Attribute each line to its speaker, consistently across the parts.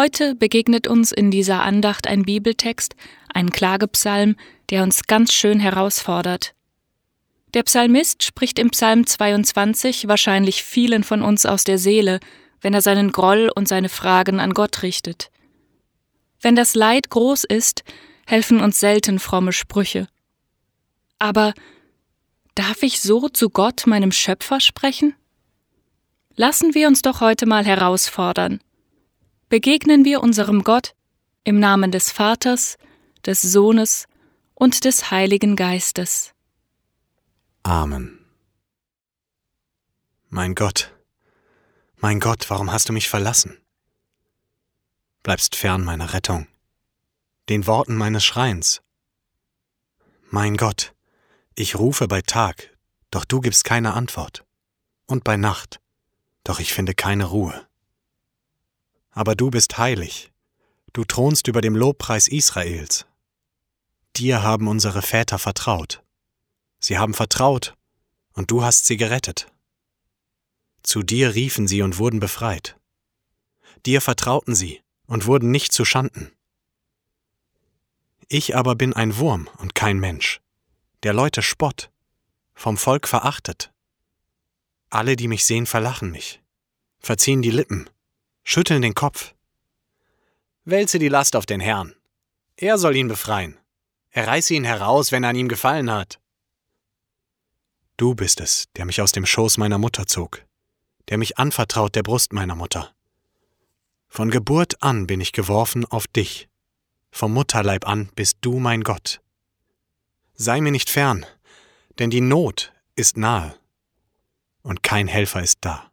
Speaker 1: Heute begegnet uns in dieser Andacht ein Bibeltext, ein Klagepsalm, der uns ganz schön herausfordert. Der Psalmist spricht im Psalm 22 wahrscheinlich vielen von uns aus der Seele, wenn er seinen Groll und seine Fragen an Gott richtet. Wenn das Leid groß ist, helfen uns selten fromme Sprüche. Aber darf ich so zu Gott, meinem Schöpfer, sprechen? Lassen wir uns doch heute mal herausfordern begegnen wir unserem Gott im Namen des Vaters, des Sohnes und des Heiligen Geistes.
Speaker 2: Amen. Mein Gott, mein Gott, warum hast du mich verlassen? Bleibst fern meiner Rettung, den Worten meines Schreins. Mein Gott, ich rufe bei Tag, doch du gibst keine Antwort, und bei Nacht, doch ich finde keine Ruhe aber du bist heilig, du thronst über dem Lobpreis Israels. Dir haben unsere Väter vertraut. Sie haben vertraut, und du hast sie gerettet. Zu dir riefen sie und wurden befreit. Dir vertrauten sie und wurden nicht zu Schanden. Ich aber bin ein Wurm und kein Mensch, der Leute spott, vom Volk verachtet. Alle, die mich sehen, verlachen mich, verziehen die Lippen schütteln den Kopf. Wälze die Last auf den Herrn. Er soll ihn befreien. Er reiße ihn heraus, wenn er an ihm gefallen hat. Du bist es, der mich aus dem Schoß meiner Mutter zog, der mich anvertraut der Brust meiner Mutter. Von Geburt an bin ich geworfen auf dich, vom Mutterleib an bist du mein Gott. Sei mir nicht fern, denn die Not ist nahe, und kein Helfer ist da.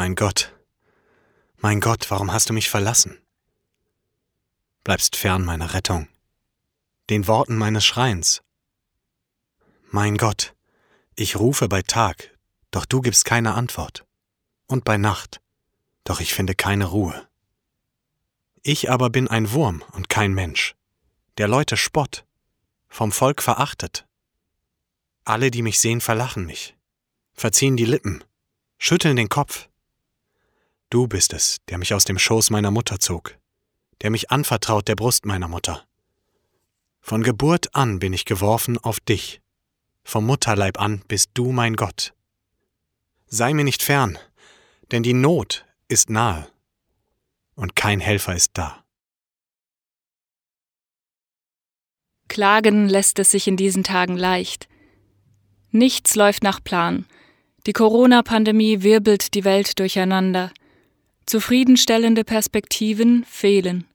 Speaker 2: Mein Gott, mein Gott, warum hast du mich verlassen? Bleibst fern meiner Rettung, den Worten meines Schreins. Mein Gott, ich rufe bei Tag, doch du gibst keine Antwort, und bei Nacht, doch ich finde keine Ruhe. Ich aber bin ein Wurm und kein Mensch, der Leute Spott, vom Volk verachtet. Alle, die mich sehen, verlachen mich, verziehen die Lippen, schütteln den Kopf. Du bist es, der mich aus dem Schoß meiner Mutter zog, der mich anvertraut der Brust meiner Mutter. Von Geburt an bin ich geworfen auf dich, vom Mutterleib an bist du mein Gott. Sei mir nicht fern, denn die Not ist nahe und kein Helfer ist da.
Speaker 1: Klagen lässt es sich in diesen Tagen leicht. Nichts läuft nach Plan. Die Corona-Pandemie wirbelt die Welt durcheinander. Zufriedenstellende Perspektiven fehlen.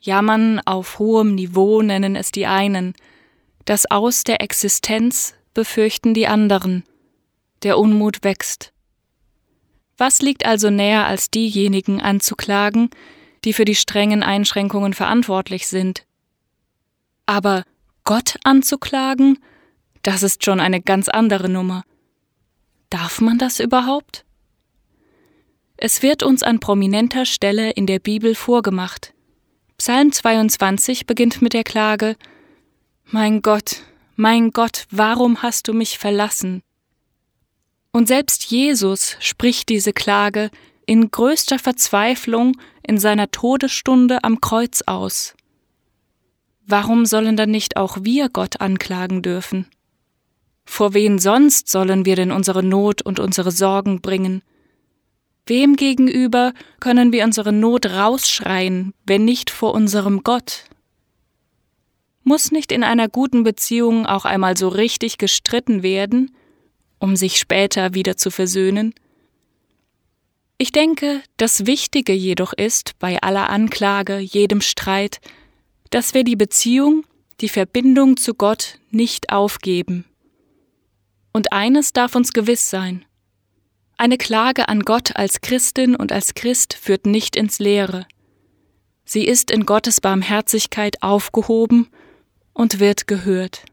Speaker 1: Jammern auf hohem Niveau nennen es die einen, das Aus der Existenz befürchten die anderen. Der Unmut wächst. Was liegt also näher, als diejenigen anzuklagen, die für die strengen Einschränkungen verantwortlich sind? Aber Gott anzuklagen, das ist schon eine ganz andere Nummer. Darf man das überhaupt? Es wird uns an prominenter Stelle in der Bibel vorgemacht. Psalm 22 beginnt mit der Klage Mein Gott, mein Gott, warum hast du mich verlassen? Und selbst Jesus spricht diese Klage in größter Verzweiflung in seiner Todesstunde am Kreuz aus. Warum sollen dann nicht auch wir Gott anklagen dürfen? Vor wen sonst sollen wir denn unsere Not und unsere Sorgen bringen? Wem gegenüber können wir unsere Not rausschreien, wenn nicht vor unserem Gott? Muss nicht in einer guten Beziehung auch einmal so richtig gestritten werden, um sich später wieder zu versöhnen? Ich denke, das Wichtige jedoch ist, bei aller Anklage, jedem Streit, dass wir die Beziehung, die Verbindung zu Gott nicht aufgeben. Und eines darf uns gewiss sein. Eine Klage an Gott als Christin und als Christ führt nicht ins Leere. Sie ist in Gottes Barmherzigkeit aufgehoben und wird gehört.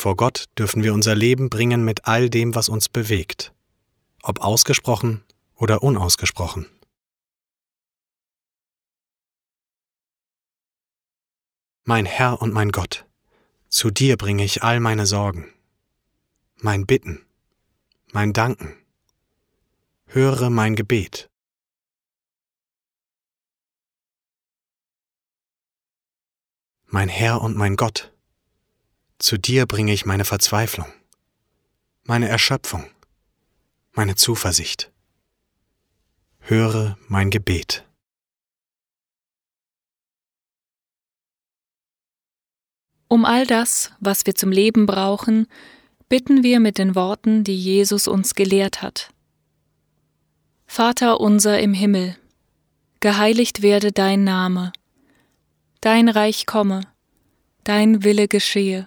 Speaker 2: Vor Gott dürfen wir unser Leben bringen mit all dem, was uns bewegt, ob ausgesprochen oder unausgesprochen. Mein Herr und mein Gott, zu dir bringe ich all meine Sorgen, mein Bitten, mein Danken. Höre mein Gebet. Mein Herr und mein Gott, zu dir bringe ich meine Verzweiflung, meine Erschöpfung, meine Zuversicht. Höre mein Gebet.
Speaker 1: Um all das, was wir zum Leben brauchen, bitten wir mit den Worten, die Jesus uns gelehrt hat. Vater unser im Himmel, geheiligt werde dein Name, dein Reich komme, dein Wille geschehe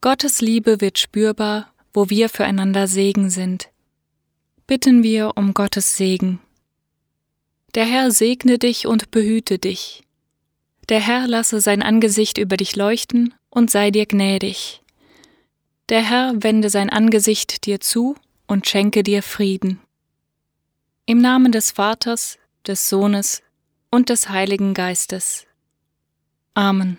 Speaker 1: Gottes Liebe wird spürbar, wo wir füreinander Segen sind. Bitten wir um Gottes Segen. Der Herr segne dich und behüte dich. Der Herr lasse sein Angesicht über dich leuchten und sei dir gnädig. Der Herr wende sein Angesicht dir zu und schenke dir Frieden. Im Namen des Vaters, des Sohnes und des Heiligen Geistes. Amen.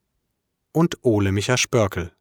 Speaker 2: und Ole Micha Spörkel.